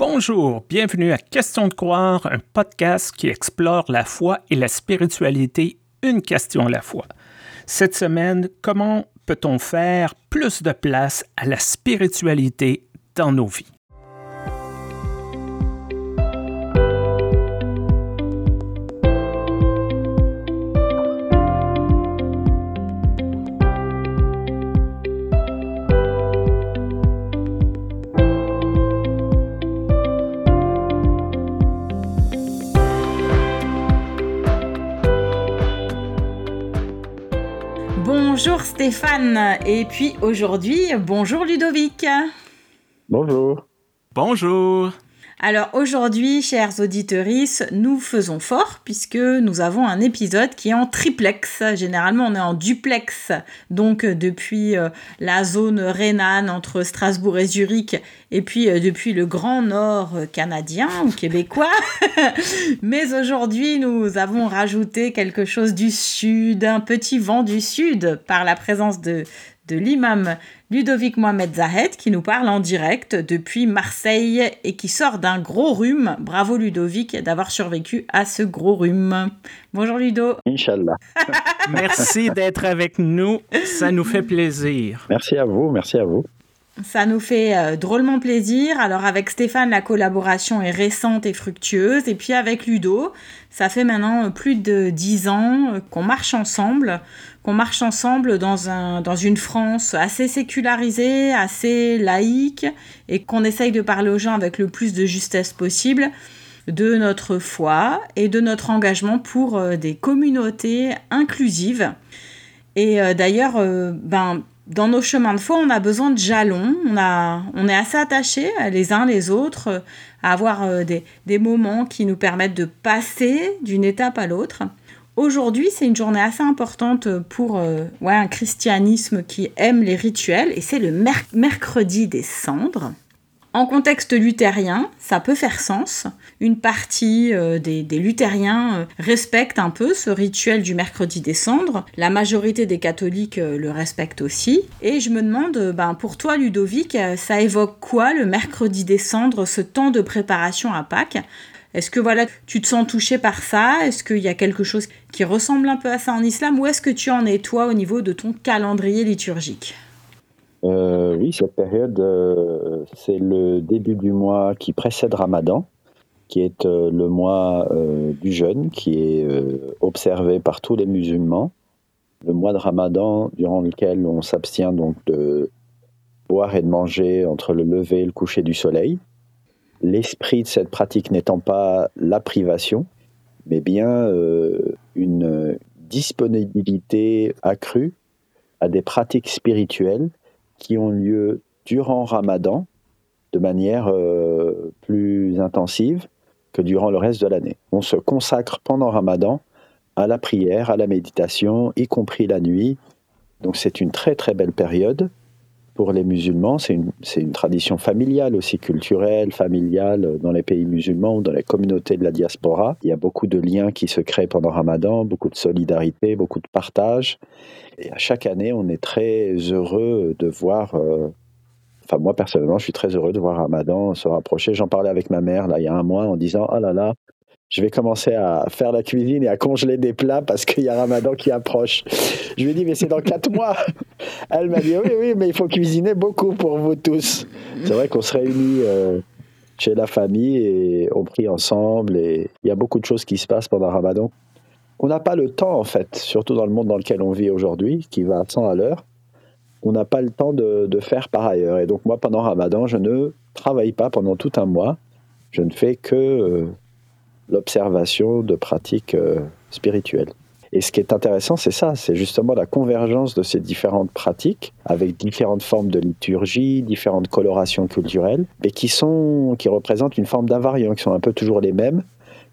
Bonjour, bienvenue à Question de croire, un podcast qui explore la foi et la spiritualité, une question à la fois. Cette semaine, comment peut-on faire plus de place à la spiritualité dans nos vies? Stéphane, et puis aujourd'hui, bonjour Ludovic. Bonjour. Bonjour. Alors aujourd'hui, chers auditeurs, nous faisons fort puisque nous avons un épisode qui est en triplex. Généralement, on est en duplex, donc euh, depuis euh, la zone rhénane entre Strasbourg et Zurich, et puis euh, depuis le grand nord canadien ou québécois. Mais aujourd'hui, nous avons rajouté quelque chose du sud, un petit vent du sud par la présence de, de l'imam Ludovic Mohamed Zahed qui nous parle en direct depuis Marseille et qui sort d'un gros rhume. Bravo Ludovic d'avoir survécu à ce gros rhume. Bonjour Ludo. Inch'Allah. merci d'être avec nous. Ça nous fait plaisir. Merci à vous, merci à vous. Ça nous fait euh, drôlement plaisir. Alors avec Stéphane, la collaboration est récente et fructueuse. Et puis avec Ludo, ça fait maintenant plus de dix ans euh, qu'on marche ensemble, qu'on marche ensemble dans, un, dans une France assez sécularisée, assez laïque, et qu'on essaye de parler aux gens avec le plus de justesse possible de notre foi et de notre engagement pour euh, des communautés inclusives. Et d'ailleurs, ben, dans nos chemins de foi, on a besoin de jalons. On, a, on est assez attachés les uns les autres à avoir euh, des, des moments qui nous permettent de passer d'une étape à l'autre. Aujourd'hui, c'est une journée assez importante pour euh, ouais, un christianisme qui aime les rituels et c'est le mercredi des cendres. En contexte luthérien, ça peut faire sens. Une partie euh, des, luthériens euh, respectent un peu ce rituel du mercredi des cendres. La majorité des catholiques euh, le respectent aussi. Et je me demande, ben, pour toi Ludovic, ça évoque quoi le mercredi des cendres, ce temps de préparation à Pâques? Est-ce que voilà, tu te sens touché par ça? Est-ce qu'il y a quelque chose qui ressemble un peu à ça en islam? Ou est-ce que tu en es toi au niveau de ton calendrier liturgique? Euh, oui, cette période, euh, c'est le début du mois qui précède Ramadan, qui est euh, le mois du jeûne, qui est observé par tous les musulmans. Le mois de Ramadan, durant lequel on s'abstient donc de boire et de manger entre le lever et le coucher du soleil. L'esprit de cette pratique n'étant pas la privation, mais bien une disponibilité accrue à des pratiques spirituelles qui ont lieu durant Ramadan de manière euh, plus intensive que durant le reste de l'année. On se consacre pendant Ramadan à la prière, à la méditation, y compris la nuit. Donc c'est une très très belle période pour les musulmans. C'est une, tradition familiale aussi, culturelle, familiale dans les pays musulmans dans les communautés de la diaspora. Il y a beaucoup de liens qui se créent pendant Ramadan, beaucoup de solidarité, beaucoup de partage. Et à chaque année, on est très heureux de voir. Euh, enfin, moi personnellement, je suis très heureux de voir Ramadan se rapprocher. J'en parlais avec ma mère là il y a un mois en disant oh là là, je vais commencer à faire la cuisine et à congeler des plats parce qu'il y a Ramadan qui approche. Je lui ai dit, mais c'est dans quatre mois. Elle m'a dit, oui, oui, mais il faut cuisiner beaucoup pour vous tous. C'est vrai qu'on se réunit euh, chez la famille et on prie ensemble et il y a beaucoup de choses qui se passent pendant Ramadan on n'a pas le temps, en fait, surtout dans le monde dans lequel on vit aujourd'hui, qui va à 100 à l'heure, on n'a pas le temps de, faire par ailleurs. Et donc moi, pendant Ramadan, je ne travaille pas pendant tout un mois. Je ne fais que euh, l'observation de pratiques euh, spirituelles. Et ce qui est intéressant, c'est ça, c'est justement la convergence de ces différentes pratiques, avec différentes formes de liturgie, différentes colorations culturelles, mais qui, sont, qui représentent une forme d'invariant, qui sont un peu toujours les mêmes,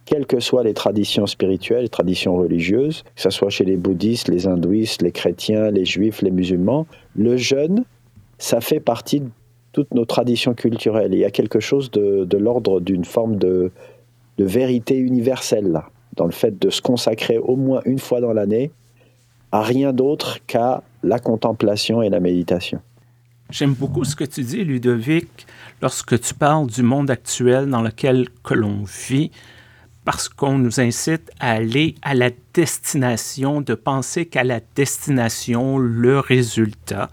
quelles que soient les traditions spirituelles, les traditions religieuses, que ce soit chez les bouddhistes, les hindouistes, les chrétiens, les juifs, les musulmans, le jeûne, ça fait partie de toutes nos traditions culturelles. il y a quelque chose de, l'ordre d'une forme de, vérité universelle, dans le fait de se consacrer au moins une fois dans l'année à rien d'autre qu'à la contemplation et la méditation. J'aime beaucoup ce que tu dis, Ludovic, lorsque tu parles du monde actuel dans lequel que l'on vit, parce qu'on nous incite à aller à la destination, de penser qu'à la destination, le résultat.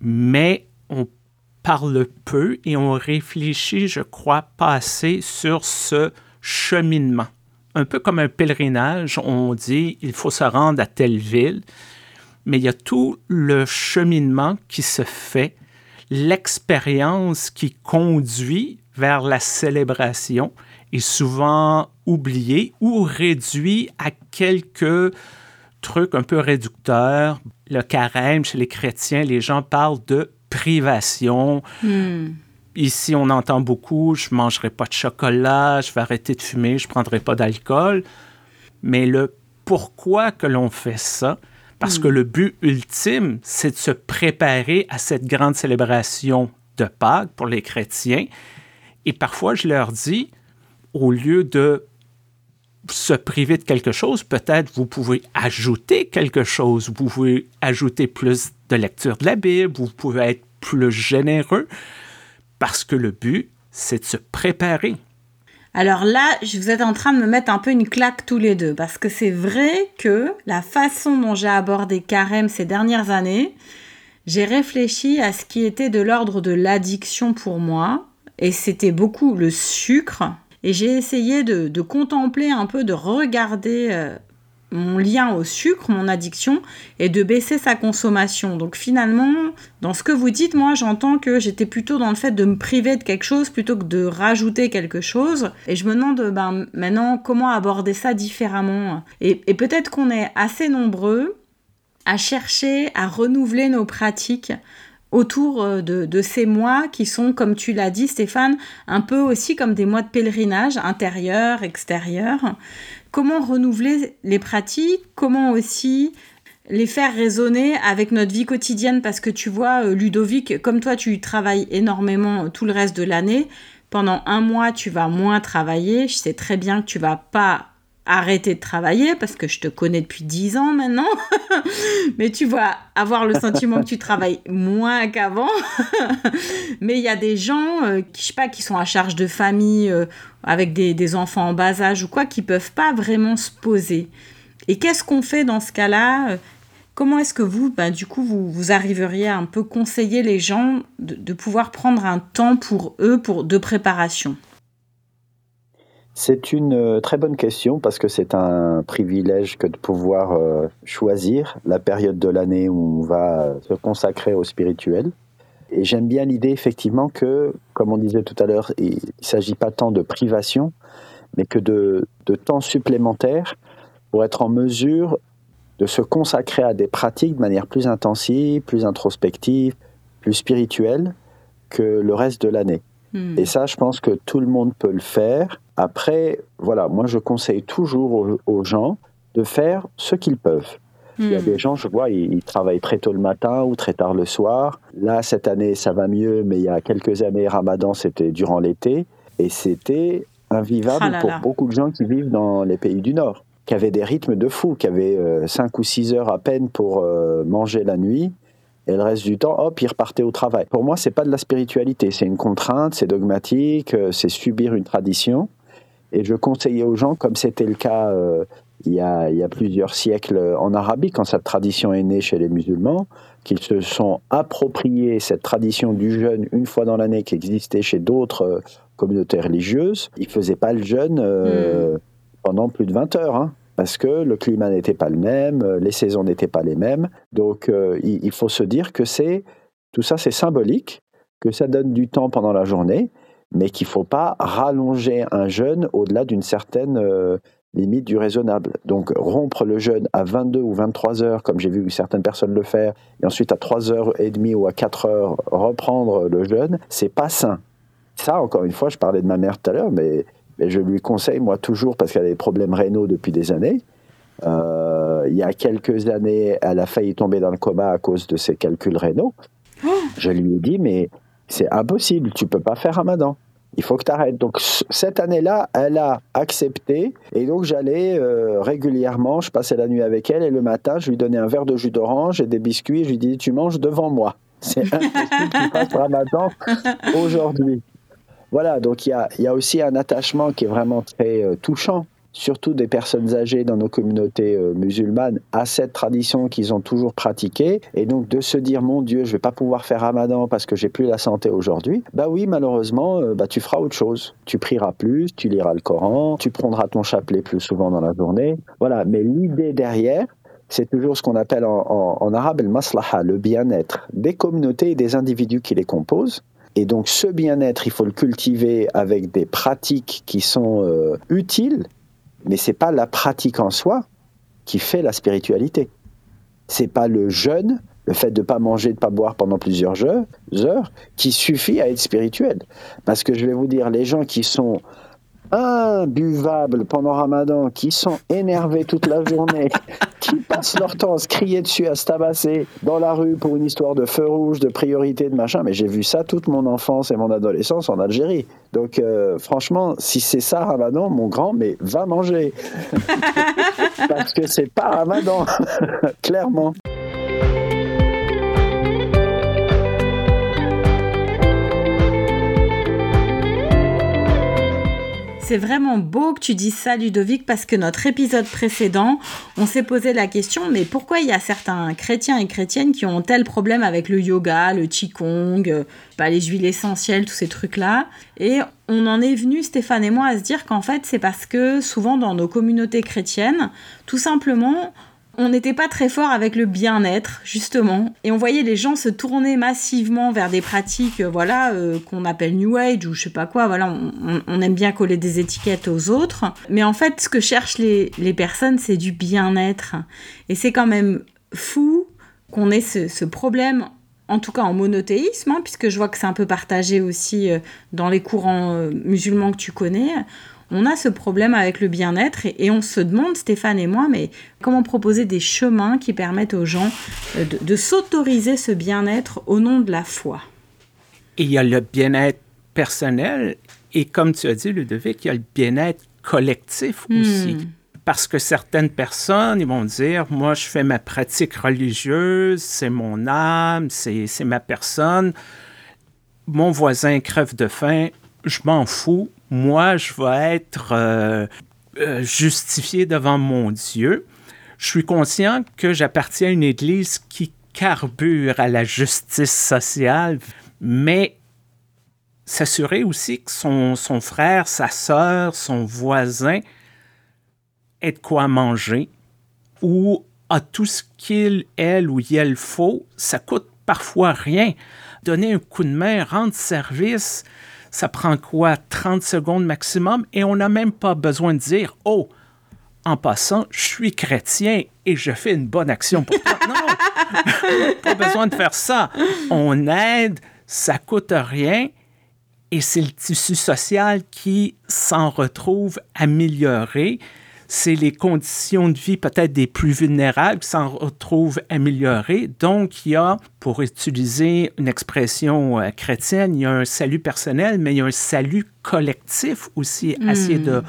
Mais on parle peu et on réfléchit, je crois, pas assez sur ce cheminement. Un peu comme un pèlerinage, on dit il faut se rendre à telle ville, mais il y a tout le cheminement qui se fait, l'expérience qui conduit vers la célébration est souvent oubliée ou réduit à quelques trucs un peu réducteurs. Le carême chez les chrétiens, les gens parlent de privation. Hmm. Ici, on entend beaucoup, je ne mangerai pas de chocolat, je vais arrêter de fumer, je ne prendrai pas d'alcool. Mais le pourquoi que l'on fait ça, parce que hmm. le but ultime, c'est de se préparer à cette grande célébration de Pâques pour les chrétiens. Et parfois, je leur dis, au lieu de se priver de quelque chose, peut-être vous pouvez ajouter quelque chose. Vous pouvez ajouter plus de lecture de la Bible, vous pouvez être plus généreux, parce que le but, c'est de se préparer. Alors là, vous êtes en train de me mettre un peu une claque tous les deux, parce que c'est vrai que la façon dont j'ai abordé Carême ces dernières années, j'ai réfléchi à ce qui était de l'ordre de l'addiction pour moi, et c'était beaucoup le sucre, et j'ai essayé de, contempler un peu, de regarder euh, mon lien au sucre, mon addiction, et de baisser sa consommation. Donc finalement, dans ce que vous dites, moi j'entends que j'étais plutôt dans le fait de me priver de quelque chose plutôt que de rajouter quelque chose. Et je me demande ben, maintenant comment aborder ça différemment? Et, et peut-être qu'on est assez nombreux à chercher à renouveler nos pratiques autour euh, de, ces mois qui sont, comme tu l'as dit Stéphane, un peu aussi comme des mois de pèlerinage intérieur, extérieur. Comment renouveler les pratiques? Comment aussi les faire résonner avec notre vie quotidienne? Parce que tu vois, euh, Ludovic, comme toi tu travailles énormément tout le reste de l'année, pendant un mois tu vas moins travailler, je sais très bien que tu vas pas arrêter de travailler parce que je te connais depuis 10 ans maintenant. Mais tu vas avoir le sentiment que tu travailles moins qu'avant. Mais il y a des gens euh, qui, je sais pas, qui sont à charge de famille euh, avec des, enfants en bas âge ou quoi, qui peuvent pas vraiment se poser. Et qu'est-ce qu'on fait dans ce cas-là Comment est-ce que vous, ben, du coup, vous, vous arriveriez à un peu conseiller les gens de, de pouvoir prendre un temps pour eux pour, de préparation? C'est une euh, très bonne question parce que c'est un privilège que de pouvoir euh, choisir la période de l'année où on va euh, se consacrer au spirituel. Et j'aime bien l'idée effectivement que, comme on disait tout à l'heure, il ne s'agit pas tant de privation, mais que de, de temps supplémentaire pour être en mesure de se consacrer à des pratiques de manière plus intensive, plus introspective, plus spirituelle que le reste de l'année. Hmm. Et ça, je pense que tout le monde peut le faire. Après, voilà, moi je conseille toujours aux, gens de faire ce qu'ils peuvent. Il y a hmm. des gens, je vois, ils, travaillent très tôt le matin ou très tard le soir. Là, cette année, ça va mieux, mais il y a quelques années, Ramadan, c'était durant l'été. Et c'était invivable ah pour beaucoup de gens qui vivent dans les pays du Nord, qui avaient des rythmes de fou, qui avaient 5 euh, ou 6 heures à peine pour euh, manger la nuit et le reste du temps, hop, il repartait au travail. Pour moi, c'est pas de la spiritualité, c'est une contrainte, c'est dogmatique, euh, c'est subir une tradition. Et je conseillais aux gens, comme c'était le cas euh, il, y a, il, y a, plusieurs siècles en Arabie, quand cette tradition est née chez les musulmans, qu'ils se sont appropriés cette tradition du jeûne une fois dans l'année qui existait chez d'autres euh, communautés religieuses. Ils faisaient pas le jeûne hmm. pendant plus de 20 heures. Hein parce que le climat n'était pas le même, euh, les saisons n'étaient pas les mêmes. Donc euh, il, faut se dire que c'est tout ça c'est symbolique, que ça donne du temps pendant la journée, mais qu'il ne faut pas rallonger un jeûne au-delà d'une certaine euh, limite du raisonnable. Donc rompre le jeûne à 22 ou 23 heures, comme j'ai vu certaines personnes le faire, et ensuite à 3 heures et demie ou à 4 heures reprendre le jeûne, c'est pas sain. Ça, encore une fois, je parlais de ma mère tout à l'heure, mais mais je lui conseille, moi, toujours, parce qu'elle a des problèmes rénaux depuis des années. Euh, il y a quelques années, elle a failli tomber dans le coma à cause de ses calculs rénaux. Oh. Je lui ai dit, mais c'est impossible, tu peux pas faire Ramadan. Il faut que tu arrêtes. Donc cette année-là, elle a accepté et donc j'allais euh, régulièrement, je passais la nuit avec elle et le matin, je lui donnais un verre de jus d'orange et des biscuits. Je lui disais, tu manges devant moi. C'est impossible qu'il fasse ramadan aujourd'hui. Voilà, donc il y a, aussi un attachement qui est vraiment très euh, touchant surtout des personnes âgées dans nos communautés euh, musulmanes, à cette tradition qu'ils ont toujours pratiquée. Et donc de se dire, mon Dieu, je vais pas pouvoir faire Ramadan parce que j'ai plus la santé aujourd'hui. Bah oui, malheureusement, euh, bah tu feras autre chose. Tu prieras plus, tu liras le Coran, tu prendras ton chapelet plus souvent dans la journée. Voilà. Mais l'idée derrière, c'est toujours ce qu'on appelle en, en, arabe le maslaha, le bien-être des communautés et des individus qui les composent. Et donc ce bien-être, il faut le cultiver avec des pratiques qui sont euh, utiles mais c'est pas la pratique en soi qui fait la spiritualité. C'est pas le jeûne, le fait de ne pas manger, de ne pas boire pendant plusieurs heures, qui suffit à être spirituel. Parce que je vais vous dire, les gens qui sont imbuvables pendant Ramadan, qui sont énervés toute la journée, qui passent leur temps à se crier dessus, à se tabasser dans la rue pour une histoire de feu rouge, de priorité, de machin. Mais j'ai vu ça toute mon enfance et mon adolescence en Algérie. Donc euh, franchement, si c'est ça Ramadan, mon grand, mais va manger. Parce que c'est pas Ramadan, clairement. C'est vraiment beau que tu dises ça, Ludovic, parce que notre épisode précédent, on s'est posé la question, mais pourquoi il y a certains chrétiens et chrétiennes qui ont tel problème avec le yoga, le qigong, euh, bah, les huiles essentielles, tous ces trucs-là? Et on en est venu, Stéphane et moi, à se dire qu'en fait, c'est parce que souvent dans nos communautés chrétiennes, tout simplement, on n'était pas très fort avec le bien-être, justement. Et on voyait les gens se tourner massivement vers des pratiques, euh, voilà, euh, qu'on appelle New Age ou je sais pas quoi. Voilà, on, aime bien coller des étiquettes aux autres. Mais en fait, ce que cherchent les, personnes, c'est du bien-être. Et c'est quand même fou qu'on ait ce, problème en tout cas en monothéisme, hein, puisque je vois que c'est un peu partagé aussi euh, dans les courants musulmans que tu connais on a ce problème avec le bien-être et, on se demande, Stéphane et moi, mais comment proposer des chemins qui permettent aux gens euh, de, s'autoriser ce bien-être au nom de la foi? Il y a le bien-être personnel et comme tu as dit, Ludovic, il y a le bien-être collectif hmm. aussi. Parce que certaines personnes, ils vont dire, moi, je fais ma pratique religieuse, c'est mon âme, c'est ma personne. Mon voisin crève de faim, je m'en fous, moi, je vais être euh, euh, justifié devant mon Dieu. Je suis conscient que j'appartiens à une Église qui carbure à la justice sociale, mais s'assurer aussi que son, frère, sa sœur, son voisin ait de quoi manger ou a tout ce qu'il, elle ou il faut, ça coûte parfois rien. Donner un coup de main, rendre service, ça prend quoi? 30 secondes maximum? Et on n'a même pas besoin de dire, oh, en passant, je suis chrétien et je fais une bonne action pour toi. Non, pas besoin de faire ça. On aide, ça coûte rien et c'est le tissu social qui s'en retrouve amélioré c'est les conditions de vie peut-être des plus vulnérables qui s'en retrouvent améliorées. Donc, il y a, pour utiliser une expression euh, chrétienne, il y a un salut personnel, mais il y a un salut collectif aussi à essayer de hmm.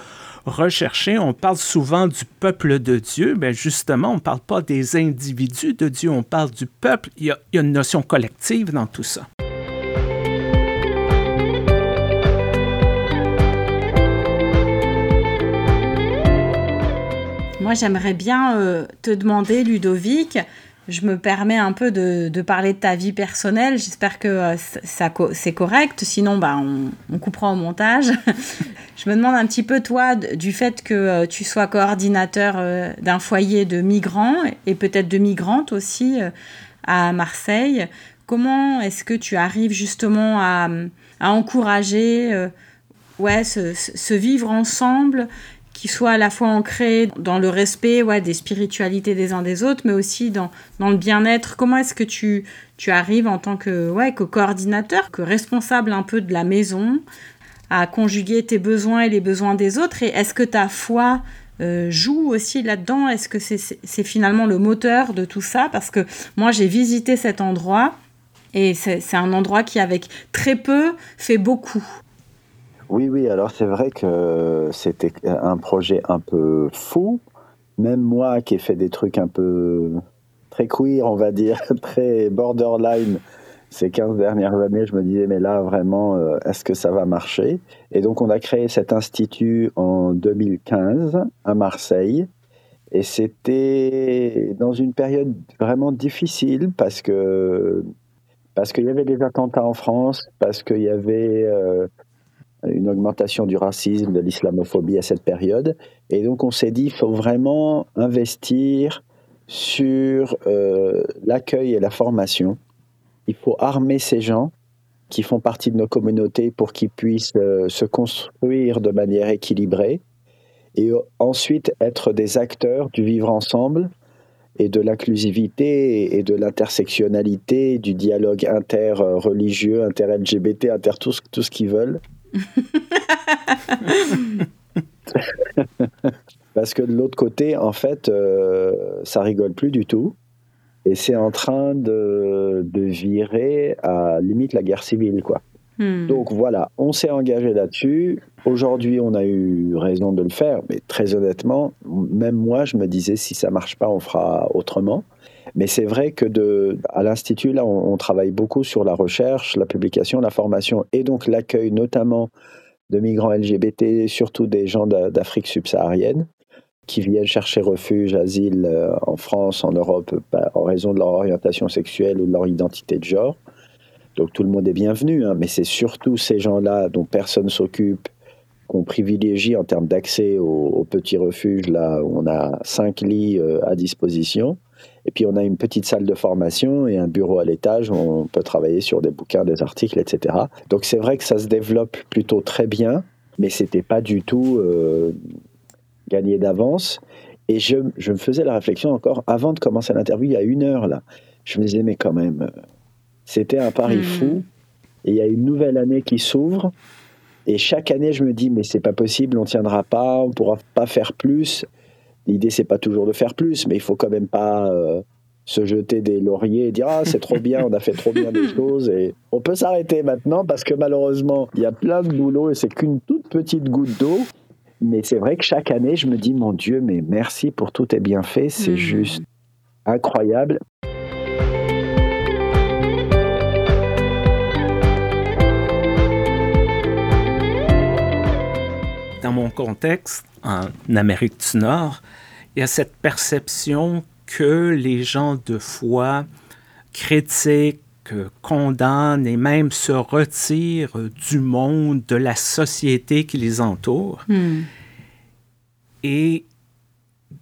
rechercher. On parle souvent du peuple de Dieu, mais justement, on ne parle pas des individus de Dieu, on parle du peuple. il y a une notion collective dans tout ça. Moi, j'aimerais bien euh, te demander, Ludovic, je me permets un peu de, parler de ta vie personnelle. J'espère que euh, c'est correct. Sinon, bah, on, coupera au montage. je me demande un petit peu, toi, du fait que euh, tu sois coordinateur d'un foyer de migrants et peut-être de migrantes aussi à Marseille. Comment est-ce que tu arrives justement à, encourager ouais, ce, vivre ensemble qui soit à la fois ancré dans le respect ouais, des spiritualités des uns des autres, mais aussi dans, dans le bien-être. Comment est-ce que tu, tu arrives en tant que, ouais, que coordinateur, que responsable un peu de la maison, à conjuguer tes besoins et les besoins des autres? Et est-ce que ta foi euh, joue aussi là-dedans? Est-ce que c'est finalement le moteur de tout ça? Parce que moi, j'ai visité cet endroit. Et c'est un endroit qui, avec très peu, fait beaucoup. Oui, oui, alors c'est vrai que c'était un projet un peu fou. Même moi qui ai fait des trucs un peu très queer, on va dire, très borderline, ces 15 dernières années, je me disais, mais là, vraiment, euh, est-ce que ça va marcher? Et donc, on a créé cet institut en 2015 à Marseille. Et c'était dans une période vraiment difficile parce que parce qu'il y avait des attentats en France, parce qu'il y avait euh, une augmentation du racisme, de l'islamophobie à cette période. Et donc on s'est dit, il faut vraiment investir sur euh, l'accueil et la formation. Il faut armer ces gens qui font partie de nos communautés pour qu'ils puissent euh, se construire de manière équilibrée et ensuite être des acteurs du vivre ensemble et de l'inclusivité et de l'intersectionnalité, du dialogue inter-religieux, inter-LGBT, inter tout, tout ce qu'ils veulent. Parce que de l'autre côté, en fait, euh, ça rigole plus du tout. Et c'est en train de, de, virer à limite la guerre civile, quoi. Hmm. Donc voilà, on s'est engagé là-dessus. Aujourd'hui, on a eu raison de le faire, mais très honnêtement, même moi, je me disais si ça marche pas, on fera autrement. Mais c'est vrai que à l'Institut, on, travaille beaucoup sur la recherche, la publication, la formation et donc l'accueil notamment de migrants LGBT, surtout des gens d'Afrique subsaharienne qui viennent chercher refuge, asile euh, en France, en Europe, en raison de leur orientation sexuelle ou de leur identité de genre. Donc tout le monde est bienvenu, hein, mais c'est surtout ces gens-là dont personne s'occupe, qu'on privilégie en termes d'accès aux, petits refuges, là où on a cinq lits euh, à disposition. Et puis on a une petite salle de formation et un bureau à l'étage où on peut travailler sur des bouquins, des articles, etc. Donc c'est vrai que ça se développe plutôt très bien, mais c'était pas du tout euh, gagné d'avance. Et je, je, me faisais la réflexion encore avant de commencer l'interview, il y a une heure là. Je me disais, mais quand même, c'était un pari hmm. fou. Et il y a une nouvelle année qui s'ouvre. Et chaque année, je me dis, mais c'est pas possible, on tiendra pas, on pourra pas faire plus. L'idée, c'est pas toujours de faire plus, mais il faut quand même pas euh, se jeter des lauriers et dire ah c'est trop bien, on a fait trop bien des choses et on peut s'arrêter maintenant parce que malheureusement il y a plein de boulot et c'est qu'une toute petite goutte d'eau. Mais c'est vrai que chaque année, je me dis mon Dieu, mais merci pour tout tes bienfaits, c'est hmm. juste incroyable. Dans mon contexte, en Amérique du Nord, il y a cette perception que les gens de foi critiquent, condamnent et même se retirent du monde, de la société qui les entoure. Hmm. Et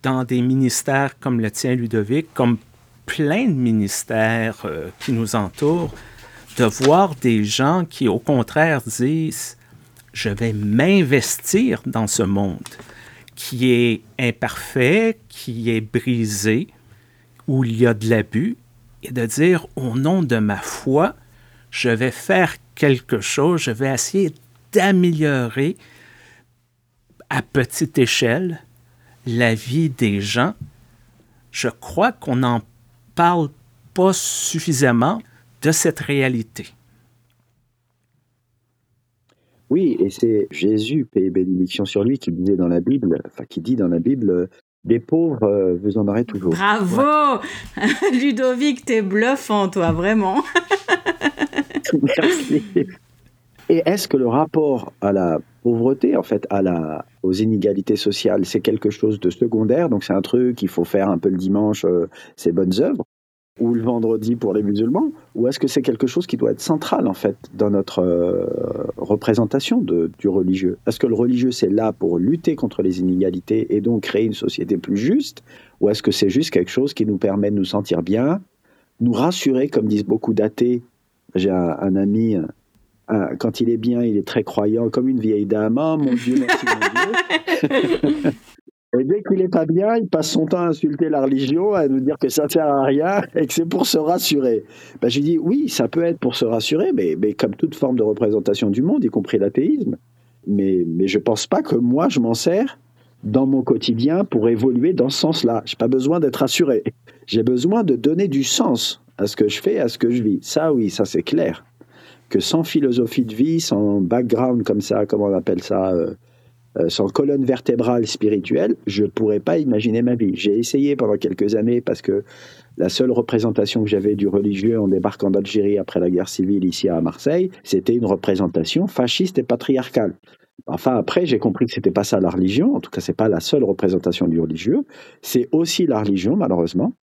dans des ministères comme le tien, Ludovic, comme plein de ministères euh, qui nous entourent, de voir des gens qui, au contraire, disent, je vais m'investir dans ce monde qui est imparfait, qui est brisé, où il y a de l'abus, et de dire au nom de ma foi, je vais faire quelque chose, je vais essayer d'améliorer à petite échelle la vie des gens. Je crois qu'on n'en parle pas suffisamment de cette réalité. Oui, et c'est Jésus, paix et bénédiction sur lui, qui disait dans la Bible, enfin qui dit dans la Bible, des pauvres, euh, vous en aurez toujours. Bravo Ludovic, t'es bluffant, toi, vraiment. Merci. Et est-ce que le rapport à la pauvreté, en fait, à la, aux inégalités sociales, c'est quelque chose de secondaire? Donc c'est un truc qu'il faut faire un peu le dimanche, euh, ces bonnes œuvres? Ou le vendredi pour les musulmans Ou est-ce que c'est quelque chose qui doit être central, en fait, dans notre euh, représentation du religieux? Est-ce que le religieux, c'est là pour lutter contre les inégalités et donc créer une société plus juste? Ou est-ce que c'est juste quelque chose qui nous permet de nous sentir bien, nous rassurer, comme disent beaucoup d'athées? J'ai un, ami, quand il est bien, il est très croyant, comme une vieille dame. Oh mon Dieu, merci mon Dieu Et dès qu'il n'est pas bien, il passe son temps à insulter la religion, à nous dire que ça sert à rien et que c'est pour se rassurer. Ben, je dis oui, ça peut être pour se rassurer, mais, mais comme toute forme de représentation du monde, y compris l'athéisme. Mais, mais je ne pense pas que moi, je m'en sers dans mon quotidien pour évoluer dans ce sens-là. Je n'ai pas besoin d'être rassuré. J'ai besoin de donner du sens à ce que je fais, à ce que je vis. Ça, oui, ça c'est clair. Que sans philosophie de vie, sans background comme ça, comment on appelle ça, euh, sans colonne vertébrale spirituelle, je pourrais pas imaginer ma vie. J'ai essayé pendant quelques années parce que la seule représentation que j'avais du religieux en débarquant d'Algérie après la guerre civile ici à Marseille, c'était une représentation fasciste et patriarcale. Enfin, après, j'ai compris que c'était pas ça la religion. En tout cas, c'est pas la seule représentation du religieux. C'est aussi la religion, malheureusement.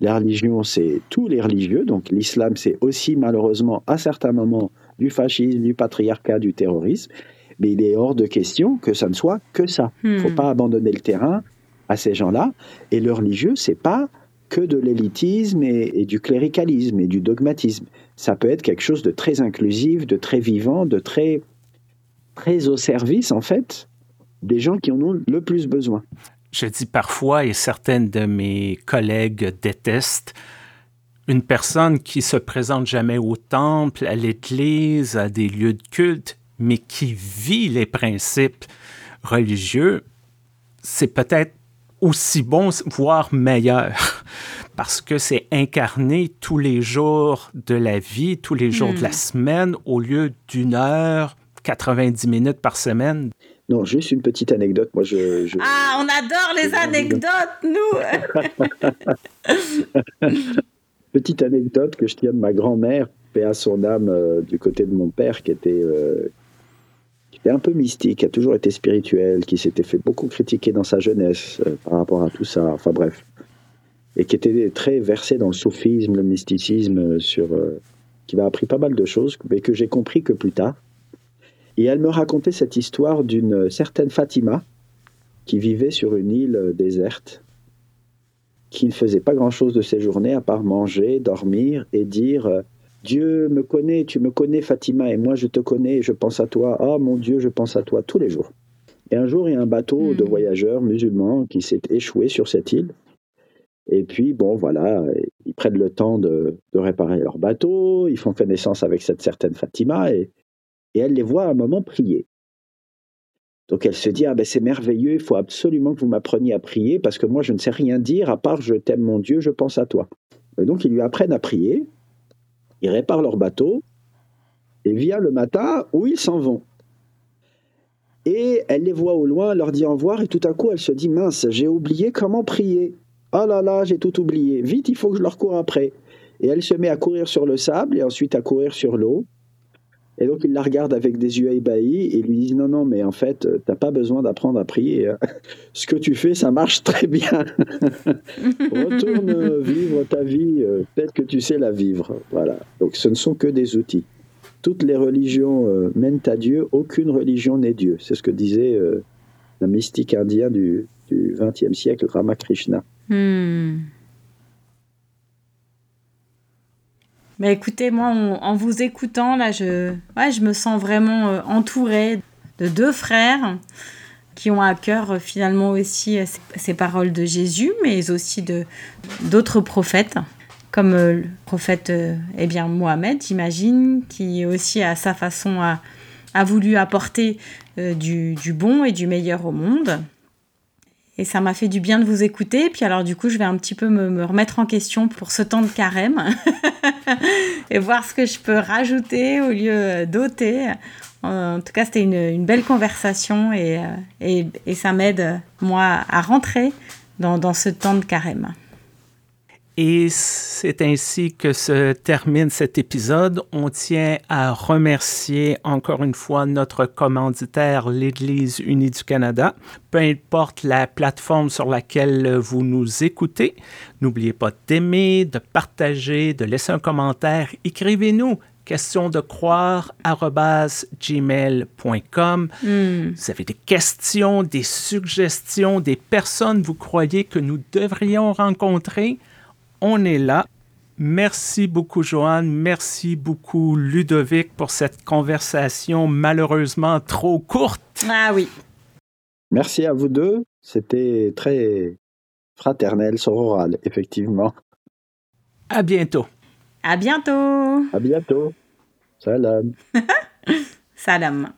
La religion, c'est tous les religieux. Donc, l'islam, c'est aussi, malheureusement, à certains moments, du fascisme, du patriarcat, du terrorisme. Mais il est hors de question que ça ne soit que ça. Il ne faut hmm. pas abandonner le terrain à ces gens-là. Et le religieux, c'est pas que de l'élitisme et, du cléricalisme et du dogmatisme. Ça peut être quelque chose de très inclusif, de très vivant, de très, très au service, en fait, des gens qui en ont le plus besoin. Je dis parfois, et certaines de mes collègues détestent, une personne qui se présente jamais au temple, à l'église, à des lieux de culte, mais qui vit les principes religieux, c'est peut-être aussi bon, voire meilleur, parce que c'est incarné tous les jours de la vie, tous les jours de la hmm. semaine, au lieu d'une heure, 90 minutes par semaine. Non, juste une petite anecdote. Moi, je, Ah, on adore les anecdotes, nous Petite anecdote que je tiens de ma grand-mère, paix à son âme, euh, du côté de mon père, qui était euh, était un peu mystique, qui a toujours été spirituel, qui s'était fait beaucoup critiquer dans sa jeunesse euh, par rapport à tout ça, enfin bref, et qui était très versé dans le soufisme, le mysticisme, euh, sur, euh, qui m'a appris pas mal de choses, mais que j'ai compris que plus tard. Et elle me racontait cette histoire d'une certaine Fatima qui vivait sur une île déserte, qui ne faisait pas grand-chose de ses journées à part manger, dormir et dire Dieu me connaît, tu me connais Fatima, et moi je te connais, je pense à toi. Ah mon Dieu, je pense à toi tous les jours. Et un jour, il y a un bateau de hmm. voyageurs musulmans qui s'est échoué sur cette île. Et puis, bon, voilà, ils prennent le temps de, réparer leur bateau, ils font connaissance avec cette certaine Fatima, et, elle les voit à un moment prier. Donc elle se dit, ah ben c'est merveilleux, il faut absolument que vous m'appreniez à prier, parce que moi je ne sais rien dire à part je t'aime mon Dieu, je pense à toi. Et donc ils lui apprennent à prier, ils réparent leur bateau, et vient le matin où ils s'en vont. Et elle les voit au loin, leur dit au revoir, et tout à coup elle se dit mince, j'ai oublié comment prier. Oh là là, j'ai tout oublié. Vite, il faut que je leur cours après. Et elle se met à courir sur le sable et ensuite à courir sur l'eau. Et donc il la regarde avec des yeux ébahis et lui dit non non mais en fait euh, t'as pas besoin d'apprendre à prier. Hein. Ce que tu fais ça marche très bien. Retourne vivre ta vie. Euh, peut-être que tu sais la vivre. Voilà. Donc ce ne sont que des outils. Toutes les religions euh, mènent à Dieu. Aucune religion n'est Dieu. C'est ce que disait le mystique indien du XXe siècle Ramakrishna. Hmm. Mais écoutez, moi, en vous écoutant, là, je, ouais, je me sens vraiment euh, entourée de deux frères qui ont à cœur euh, finalement aussi euh, ces, paroles de Jésus, mais aussi de d'autres prophètes, comme le prophète eh bien, Mohamed, j'imagine, qui aussi à sa façon a, a voulu apporter du, du bon et du meilleur au monde. Et ça m'a fait du bien de vous écouter. Puis alors du coup, je vais un petit peu me, remettre en question pour ce temps de carême et voir ce que je peux rajouter au lieu d'ôter. En tout cas, c'était une, belle conversation et, et, ça m'aide, moi, à rentrer dans ce temps de carême. Et c'est ainsi que se termine cet épisode. On tient à remercier encore une fois notre commanditaire, l'Église unie du Canada. Peu importe la plateforme sur laquelle vous nous écoutez, n'oubliez pas d'aimer, de partager, de laisser un commentaire. Écrivez-nous question de croire gmail.com. Hmm. Vous avez des questions, des suggestions, des personnes vous croyez que nous devrions rencontrer? On est là. Merci beaucoup, Joanne. Merci beaucoup, Ludovic, pour cette conversation malheureusement trop courte. Ah oui. Merci à vous deux. C'était très fraternel, sororal, effectivement. À bientôt. À bientôt. À bientôt. Salam. Salam.